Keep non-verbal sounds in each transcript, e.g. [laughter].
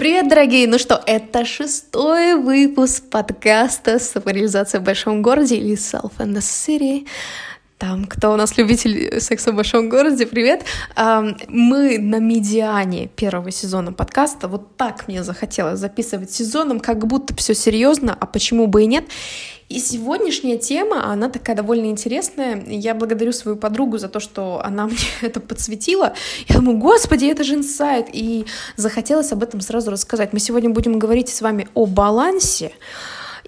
Привет, дорогие! Ну что, это шестой выпуск подкаста «Самореализация в большом городе» или «Self and the City». Там, кто у нас любитель секса в большом городе, привет. Мы на медиане первого сезона подкаста. Вот так мне захотелось записывать сезоном, как будто все серьезно, а почему бы и нет. И сегодняшняя тема, она такая довольно интересная. Я благодарю свою подругу за то, что она [laughs] мне это подсветила. Я думаю, господи, это же инсайт. И захотелось об этом сразу рассказать. Мы сегодня будем говорить с вами о балансе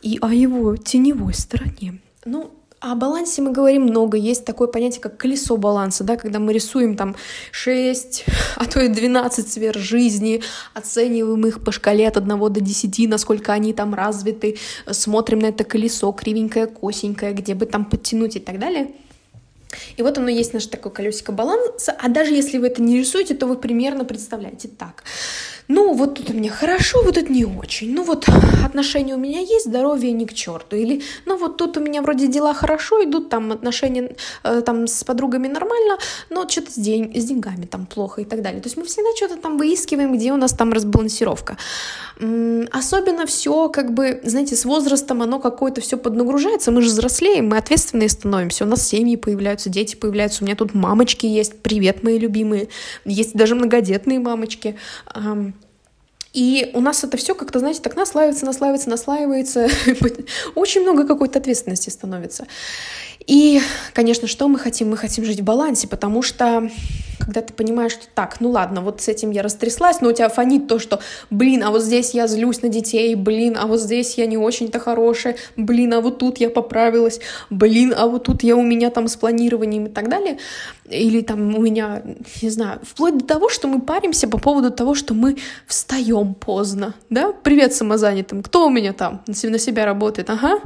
и о его теневой стороне. Ну, о балансе мы говорим много. Есть такое понятие, как колесо баланса, да, когда мы рисуем там 6, [laughs] а то и 12 сфер жизни, оцениваем их по шкале от 1 до 10, насколько они там развиты, смотрим на это колесо, кривенькое, косенькое, где бы там подтянуть и так далее. И вот оно есть наше такое колесико баланса, а даже если вы это не рисуете, то вы примерно представляете так ну, вот тут меня хорошо, вот это не очень, ну, вот отношения у меня есть, здоровье не к черту, или, ну, вот тут у меня вроде дела хорошо идут, там отношения э, там с подругами нормально, но что-то с, день, с деньгами там плохо и так далее. То есть мы всегда что-то там выискиваем, где у нас там разбалансировка. Особенно все, как бы, знаете, с возрастом оно какое-то все поднагружается, мы же взрослеем, мы ответственные становимся, у нас семьи появляются, дети появляются, у меня тут мамочки есть, привет, мои любимые, есть даже многодетные мамочки. И у нас это все как-то, знаете, так наслаивается, наслаивается, наслаивается. [laughs] Очень много какой-то ответственности становится. И, конечно, что мы хотим? Мы хотим жить в балансе, потому что когда ты понимаешь, что так, ну ладно, вот с этим я растряслась, но у тебя фонит то, что, блин, а вот здесь я злюсь на детей, блин, а вот здесь я не очень-то хорошая, блин, а вот тут я поправилась, блин, а вот тут я у меня там с планированием и так далее, или там у меня, не знаю, вплоть до того, что мы паримся по поводу того, что мы встаем поздно, да, привет самозанятым, кто у меня там на себя работает, ага,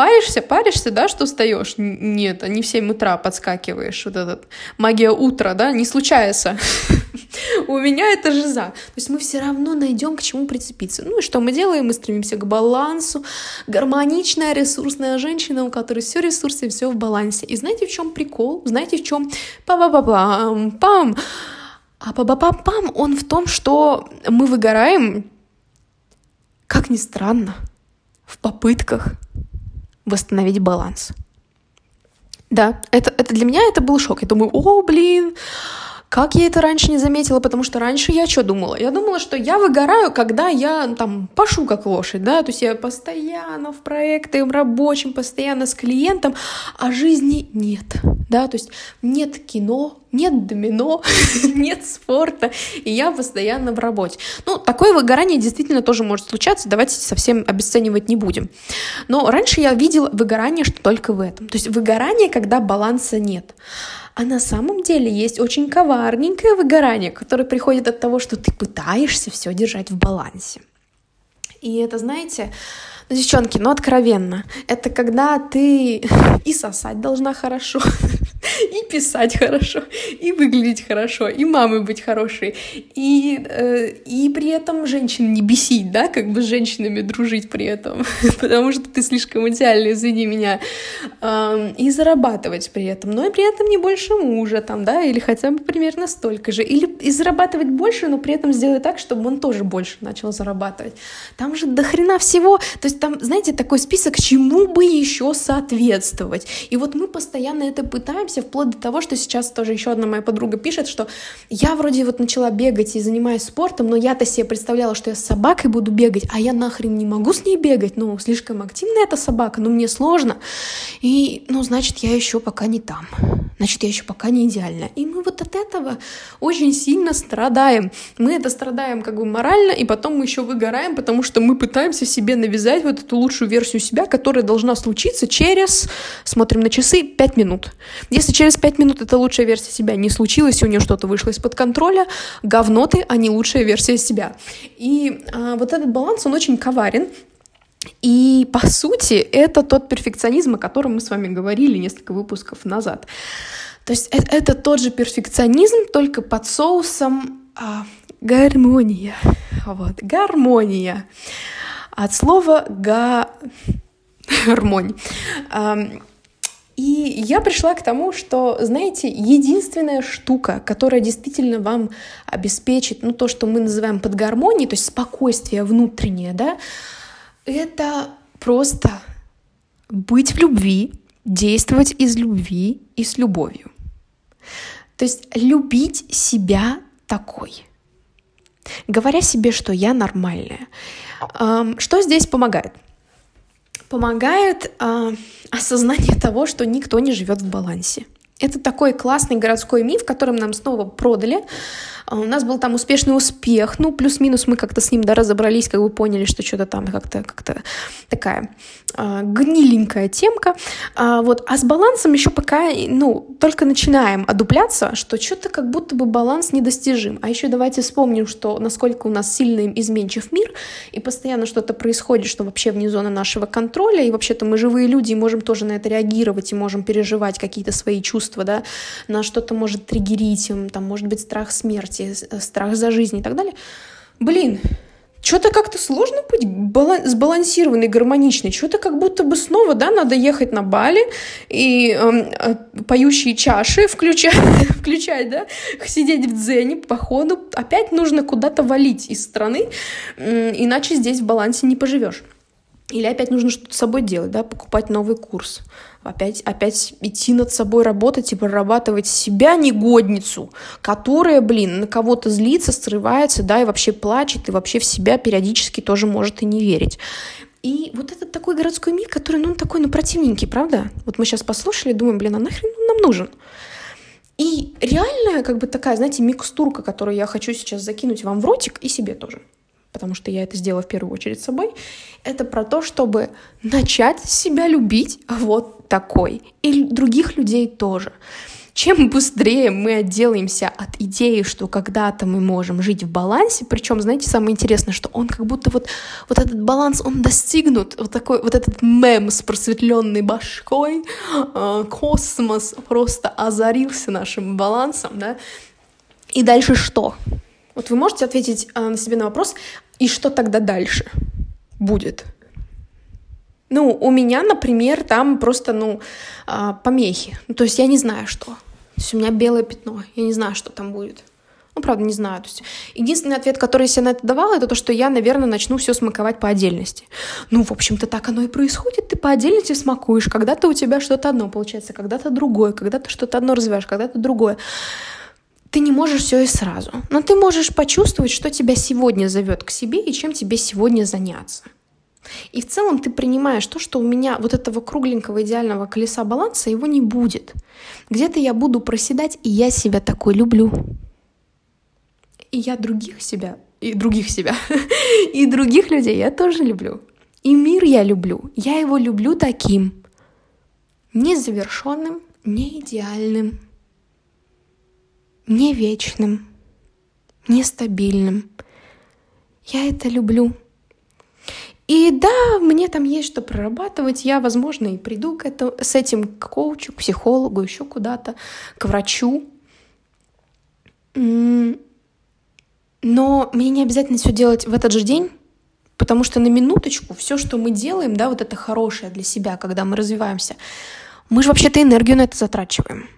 Паришься, паришься, да, что встаешь? Нет, не в 7 утра подскакиваешь. Вот этот магия утра, да, не случается. [laughs] У меня это жиза. То есть мы все равно найдем к чему прицепиться. Ну и что мы делаем? Мы стремимся к балансу. Гармоничная, ресурсная женщина, у которой все ресурсы, все в балансе. И знаете, в чем прикол? Знаете, в чем? Па-па-па-пам, пам. А па-па-пам-пам, он в том, что мы выгораем, как ни странно, в попытках восстановить баланс. Да, это, это для меня это был шок. Я думаю, о, блин, как я это раньше не заметила, потому что раньше я что думала? Я думала, что я выгораю, когда я там пашу как лошадь, да, то есть я постоянно в проекте рабочем, постоянно с клиентом, а жизни нет, да, то есть нет кино, нет домино, [laughs] нет спорта, и я постоянно в работе. Ну, такое выгорание действительно тоже может случаться, давайте совсем обесценивать не будем. Но раньше я видела выгорание, что только в этом. То есть выгорание, когда баланса нет. А на самом деле есть очень коварненькое выгорание, которое приходит от того, что ты пытаешься все держать в балансе. И это, знаете, ну, девчонки, ну откровенно, это когда ты [laughs] и сосать должна хорошо, [laughs] [laughs] и писать хорошо, и выглядеть хорошо, и мамой быть хорошей, и, э, и при этом женщин не бесить, да, как бы с женщинами дружить при этом, [laughs] потому что ты слишком идеальный, извини меня, э, и зарабатывать при этом, но и при этом не больше мужа там, да, или хотя бы примерно столько же, или и зарабатывать больше, но при этом сделать так, чтобы он тоже больше начал зарабатывать. Там же до хрена всего, то есть там, знаете, такой список, чему бы еще соответствовать. И вот мы постоянно это пытаемся, вплоть до того, что сейчас тоже еще одна моя подруга пишет, что я вроде вот начала бегать и занимаюсь спортом, но я-то себе представляла, что я с собакой буду бегать, а я нахрен не могу с ней бегать, ну, слишком активная эта собака, ну, мне сложно. И, ну, значит, я еще пока не там. Значит, я еще пока не идеальна. И мы вот от этого очень сильно страдаем. Мы это страдаем как бы морально, и потом мы еще выгораем, потому что мы пытаемся себе навязать вот эту лучшую версию себя, которая должна случиться через, смотрим на часы, 5 минут. Если через 5 минут эта лучшая версия себя не случилась, и у нее что-то вышло из-под контроля, говно ты, а не лучшая версия себя. И а, вот этот баланс, он очень коварен, и по сути это тот перфекционизм, о котором мы с вами говорили несколько выпусков назад. То есть это, это тот же перфекционизм, только под соусом а, гармония. Вот, гармония. От слова га... [laughs] гармонь. И я пришла к тому, что, знаете, единственная штука, которая действительно вам обеспечит, ну, то, что мы называем под гармонией, то есть спокойствие внутреннее, да, это просто быть в любви, действовать из любви и с любовью. То есть любить себя такой. Говоря себе, что я нормальная. Что здесь помогает? Помогает э, осознание того, что никто не живет в балансе. Это такой классный городской миф, которым нам снова продали, у нас был там успешный успех, ну, плюс-минус мы как-то с ним, да, разобрались, как бы поняли, что что-то там как-то как такая э, гниленькая темка, а, вот, а с балансом еще пока, ну, только начинаем одупляться, что что-то как будто бы баланс недостижим, а еще давайте вспомним, что насколько у нас сильный изменчив мир, и постоянно что-то происходит, что вообще вне зоны нашего контроля, и вообще-то мы живые люди, и можем тоже на это реагировать, и можем переживать какие-то свои чувства, да, на что-то может триггерить, там, может быть, страх смерти, смерти, э, страх за жизнь и так далее. Блин, что-то как-то сложно быть балан- сбалансированной, гармоничной. Что-то как будто бы снова, да, надо ехать на Бали и э, э, поющие чаши включать, [laughs] включать, да, сидеть в дзене, походу. Опять нужно куда-то валить из страны, э, иначе здесь в балансе не поживешь. Или опять нужно что-то с собой делать, да, покупать новый курс. Опять, опять идти над собой работать и прорабатывать себя негодницу, которая, блин, на кого-то злится, срывается, да, и вообще плачет, и вообще в себя периодически тоже может и не верить. И вот этот такой городской мир, который, ну, он такой, ну, противненький, правда? Вот мы сейчас послушали, думаем, блин, а нахрен он нам нужен? И реальная, как бы такая, знаете, микстурка, которую я хочу сейчас закинуть вам в ротик и себе тоже потому что я это сделала в первую очередь собой, это про то, чтобы начать себя любить вот такой, и других людей тоже. Чем быстрее мы отделаемся от идеи, что когда-то мы можем жить в балансе, причем, знаете, самое интересное, что он как будто вот, вот этот баланс, он достигнут, вот такой вот этот мем с просветленной башкой, э, космос просто озарился нашим балансом, да, и дальше что? Вот вы можете ответить э, на себе на вопрос, и что тогда дальше будет? Ну, у меня, например, там просто, ну, э, помехи. Ну, то есть я не знаю, что. То есть у меня белое пятно. Я не знаю, что там будет. Ну, правда, не знаю. То есть единственный ответ, который я себе на это давала, это то, что я, наверное, начну все смаковать по отдельности. Ну, в общем-то, так оно и происходит. Ты по отдельности смакуешь. Когда-то у тебя что-то одно получается, когда-то другое, когда-то что-то одно развиваешь, когда-то другое ты не можешь все и сразу, но ты можешь почувствовать, что тебя сегодня зовет к себе и чем тебе сегодня заняться. И в целом ты принимаешь то, что у меня вот этого кругленького идеального колеса баланса его не будет. Где-то я буду проседать, и я себя такой люблю. И я других себя, и других себя, [laughs] и других людей я тоже люблю. И мир я люблю. Я его люблю таким. Незавершенным, не идеальным, не вечным, нестабильным. Я это люблю. И да, мне там есть что прорабатывать. Я, возможно, и приду к этому, с этим к коучу, к психологу, еще куда-то, к врачу. Но мне не обязательно все делать в этот же день, потому что на минуточку все, что мы делаем, да, вот это хорошее для себя, когда мы развиваемся, мы же вообще-то энергию на это затрачиваем.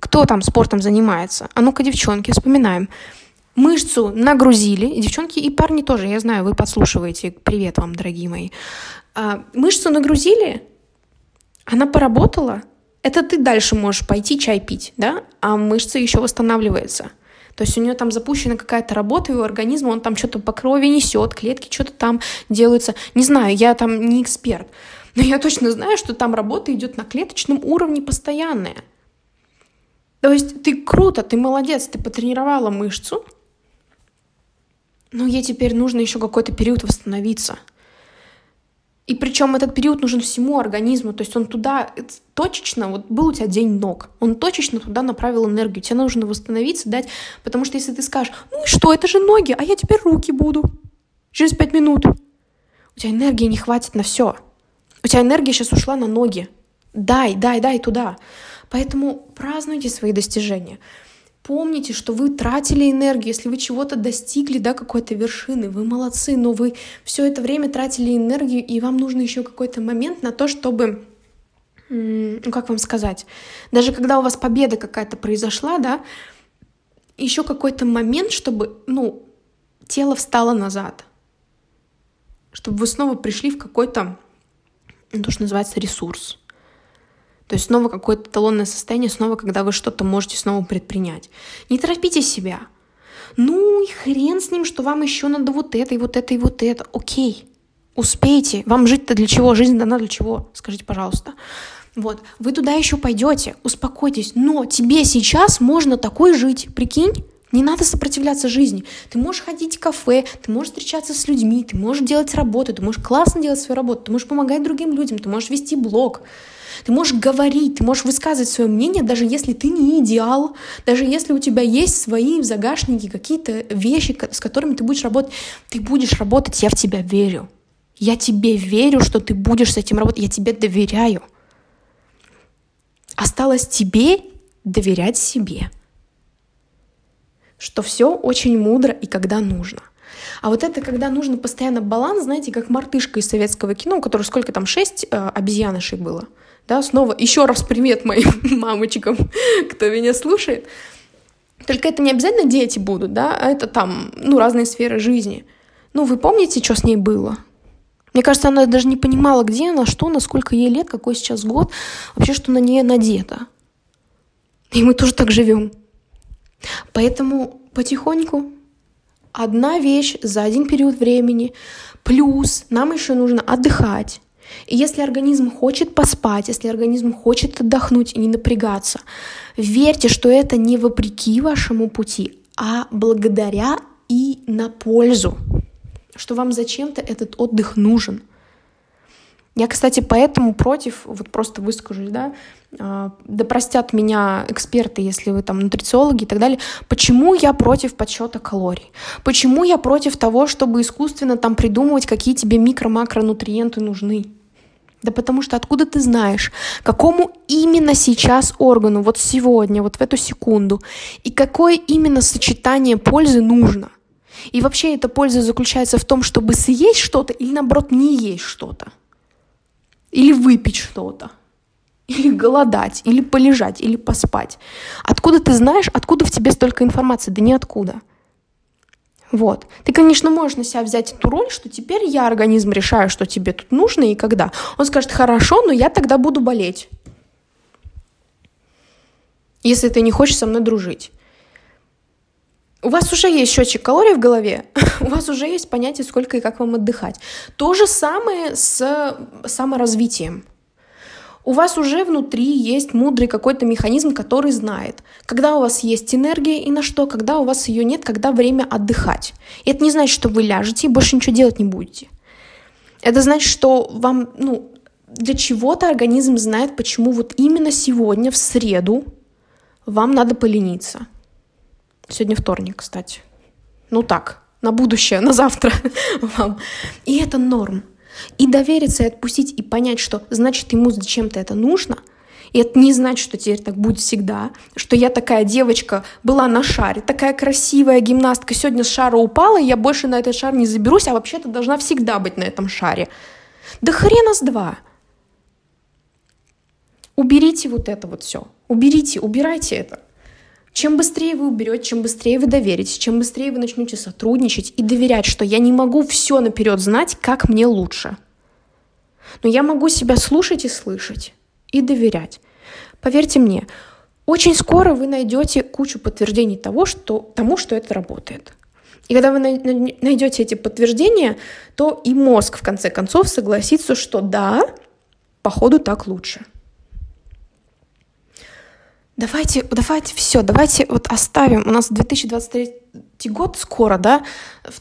Кто там спортом занимается? А ну-ка, девчонки, вспоминаем. Мышцу нагрузили, девчонки и парни тоже, я знаю, вы подслушиваете. Привет вам, дорогие мои. А, мышцу нагрузили, она поработала, это ты дальше можешь пойти чай пить, да, а мышца еще восстанавливается. То есть у нее там запущена какая-то работа, и у организма он там что-то по крови несет, клетки что-то там делаются. Не знаю, я там не эксперт, но я точно знаю, что там работа идет на клеточном уровне постоянная. То есть ты круто, ты молодец, ты потренировала мышцу, но ей теперь нужно еще какой-то период восстановиться. И причем этот период нужен всему организму, то есть он туда точечно, вот был у тебя день ног, он точечно туда направил энергию, тебе нужно восстановиться, дать, потому что если ты скажешь, ну и что, это же ноги, а я теперь руки буду через пять минут, у тебя энергии не хватит на все, у тебя энергия сейчас ушла на ноги, дай, дай, дай туда. Поэтому празднуйте свои достижения. Помните, что вы тратили энергию, если вы чего-то достигли, да, какой-то вершины, вы молодцы, но вы все это время тратили энергию, и вам нужно еще какой-то момент на то, чтобы ну как вам сказать, даже когда у вас победа какая-то произошла, да, еще какой-то момент, чтобы, ну, тело встало назад, чтобы вы снова пришли в какой-то, ну, то, что называется, ресурс. То есть снова какое-то талонное состояние, снова, когда вы что-то можете снова предпринять. Не торопите себя. Ну и хрен с ним, что вам еще надо вот это, и вот это, и вот это. Окей, успейте. Вам жить-то для чего? Жизнь дана для чего? Скажите, пожалуйста. Вот, вы туда еще пойдете, успокойтесь, но тебе сейчас можно такой жить, прикинь? Не надо сопротивляться жизни. Ты можешь ходить в кафе, ты можешь встречаться с людьми, ты можешь делать работу, ты можешь классно делать свою работу, ты можешь помогать другим людям, ты можешь вести блог, ты можешь говорить, ты можешь высказывать свое мнение, даже если ты не идеал, даже если у тебя есть свои в загашнике какие-то вещи, с которыми ты будешь работать. Ты будешь работать, я в тебя верю. Я тебе верю, что ты будешь с этим работать, я тебе доверяю. Осталось тебе доверять себе, что все очень мудро и когда нужно. А вот это, когда нужно постоянно баланс, знаете, как мартышка из советского кино, у которой сколько там, шесть э, обезьянышей было. Да, снова еще раз привет моим [laughs] мамочкам, кто меня слушает. Только это не обязательно дети будут, да, а это там, ну, разные сферы жизни. Ну, вы помните, что с ней было? Мне кажется, она даже не понимала, где она, что, насколько ей лет, какой сейчас год, вообще, что на ней надето. И мы тоже так живем. Поэтому потихоньку одна вещь за один период времени, плюс нам еще нужно отдыхать. И если организм хочет поспать, если организм хочет отдохнуть и не напрягаться, верьте, что это не вопреки вашему пути, а благодаря и на пользу что вам зачем-то этот отдых нужен. Я, кстати, поэтому против, вот просто выскажусь, да, а, да простят меня эксперты, если вы там нутрициологи и так далее, почему я против подсчета калорий? Почему я против того, чтобы искусственно там придумывать, какие тебе микро-макронутриенты нужны? Да потому что откуда ты знаешь, какому именно сейчас органу, вот сегодня, вот в эту секунду, и какое именно сочетание пользы нужно? И вообще эта польза заключается в том, чтобы съесть что-то или наоборот не есть что-то. Или выпить что-то. Или голодать, или полежать, или поспать. Откуда ты знаешь, откуда в тебе столько информации? Да ниоткуда. Вот. Ты, конечно, можешь на себя взять эту роль, что теперь я организм решаю, что тебе тут нужно и когда. Он скажет, хорошо, но я тогда буду болеть. Если ты не хочешь со мной дружить. У вас уже есть счетчик калорий в голове, [laughs] у вас уже есть понятие, сколько и как вам отдыхать. То же самое с саморазвитием. У вас уже внутри есть мудрый какой-то механизм, который знает, когда у вас есть энергия и на что, когда у вас ее нет, когда время отдыхать. И это не значит, что вы ляжете и больше ничего делать не будете. Это значит, что вам, ну, для чего-то организм знает, почему вот именно сегодня, в среду, вам надо полениться. Сегодня вторник, кстати. Ну так, на будущее, [laughs] на завтра [laughs] вам. И это норм. И довериться, и отпустить, и понять, что значит ему зачем-то это нужно, и это не значит, что теперь так будет всегда, что я такая девочка была на шаре, такая красивая гимнастка, сегодня с шара упала, и я больше на этот шар не заберусь, а вообще-то должна всегда быть на этом шаре. Да хрена с два. Уберите вот это вот все. Уберите, убирайте это. Чем быстрее вы уберете, чем быстрее вы доверитесь, чем быстрее вы начнете сотрудничать и доверять, что я не могу все наперед знать, как мне лучше. Но я могу себя слушать и слышать, и доверять. Поверьте мне, очень скоро вы найдете кучу подтверждений того, что, тому, что это работает. И когда вы найдете эти подтверждения, то и мозг в конце концов согласится, что да, походу так лучше давайте, давайте все, давайте вот оставим. У нас 2023 год скоро, да,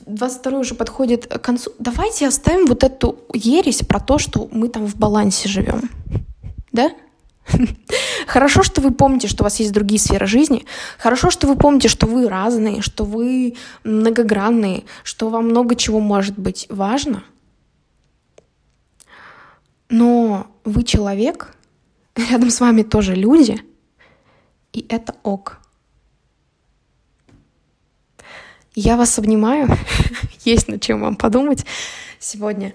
22 уже подходит к концу. Давайте оставим вот эту ересь про то, что мы там в балансе живем. Да? [laughs] Хорошо, что вы помните, что у вас есть другие сферы жизни. Хорошо, что вы помните, что вы разные, что вы многогранные, что вам много чего может быть важно. Но вы человек, [laughs] рядом с вами тоже люди — и это ок. Я вас обнимаю. [laughs] Есть над чем вам подумать сегодня.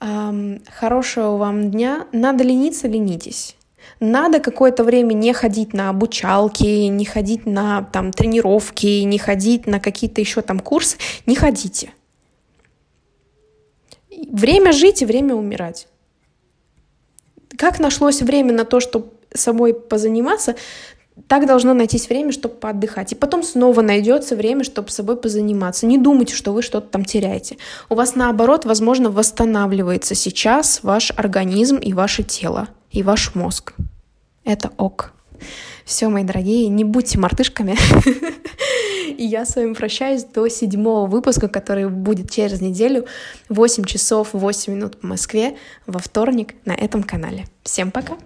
Хорошего вам дня. Надо лениться, ленитесь. Надо какое-то время не ходить на обучалки, не ходить на там, тренировки, не ходить на какие-то еще там курсы. Не ходите. Время жить и время умирать. Как нашлось время на то, чтобы собой позаниматься, так должно найтись время, чтобы поотдыхать. И потом снова найдется время, чтобы с собой позаниматься. Не думайте, что вы что-то там теряете. У вас наоборот, возможно, восстанавливается сейчас ваш организм и ваше тело, и ваш мозг. Это ок. Все, мои дорогие, не будьте мартышками. [laughs] И я с вами прощаюсь до седьмого выпуска, который будет через неделю, 8 часов 8 минут по Москве, во вторник на этом канале. Всем пока!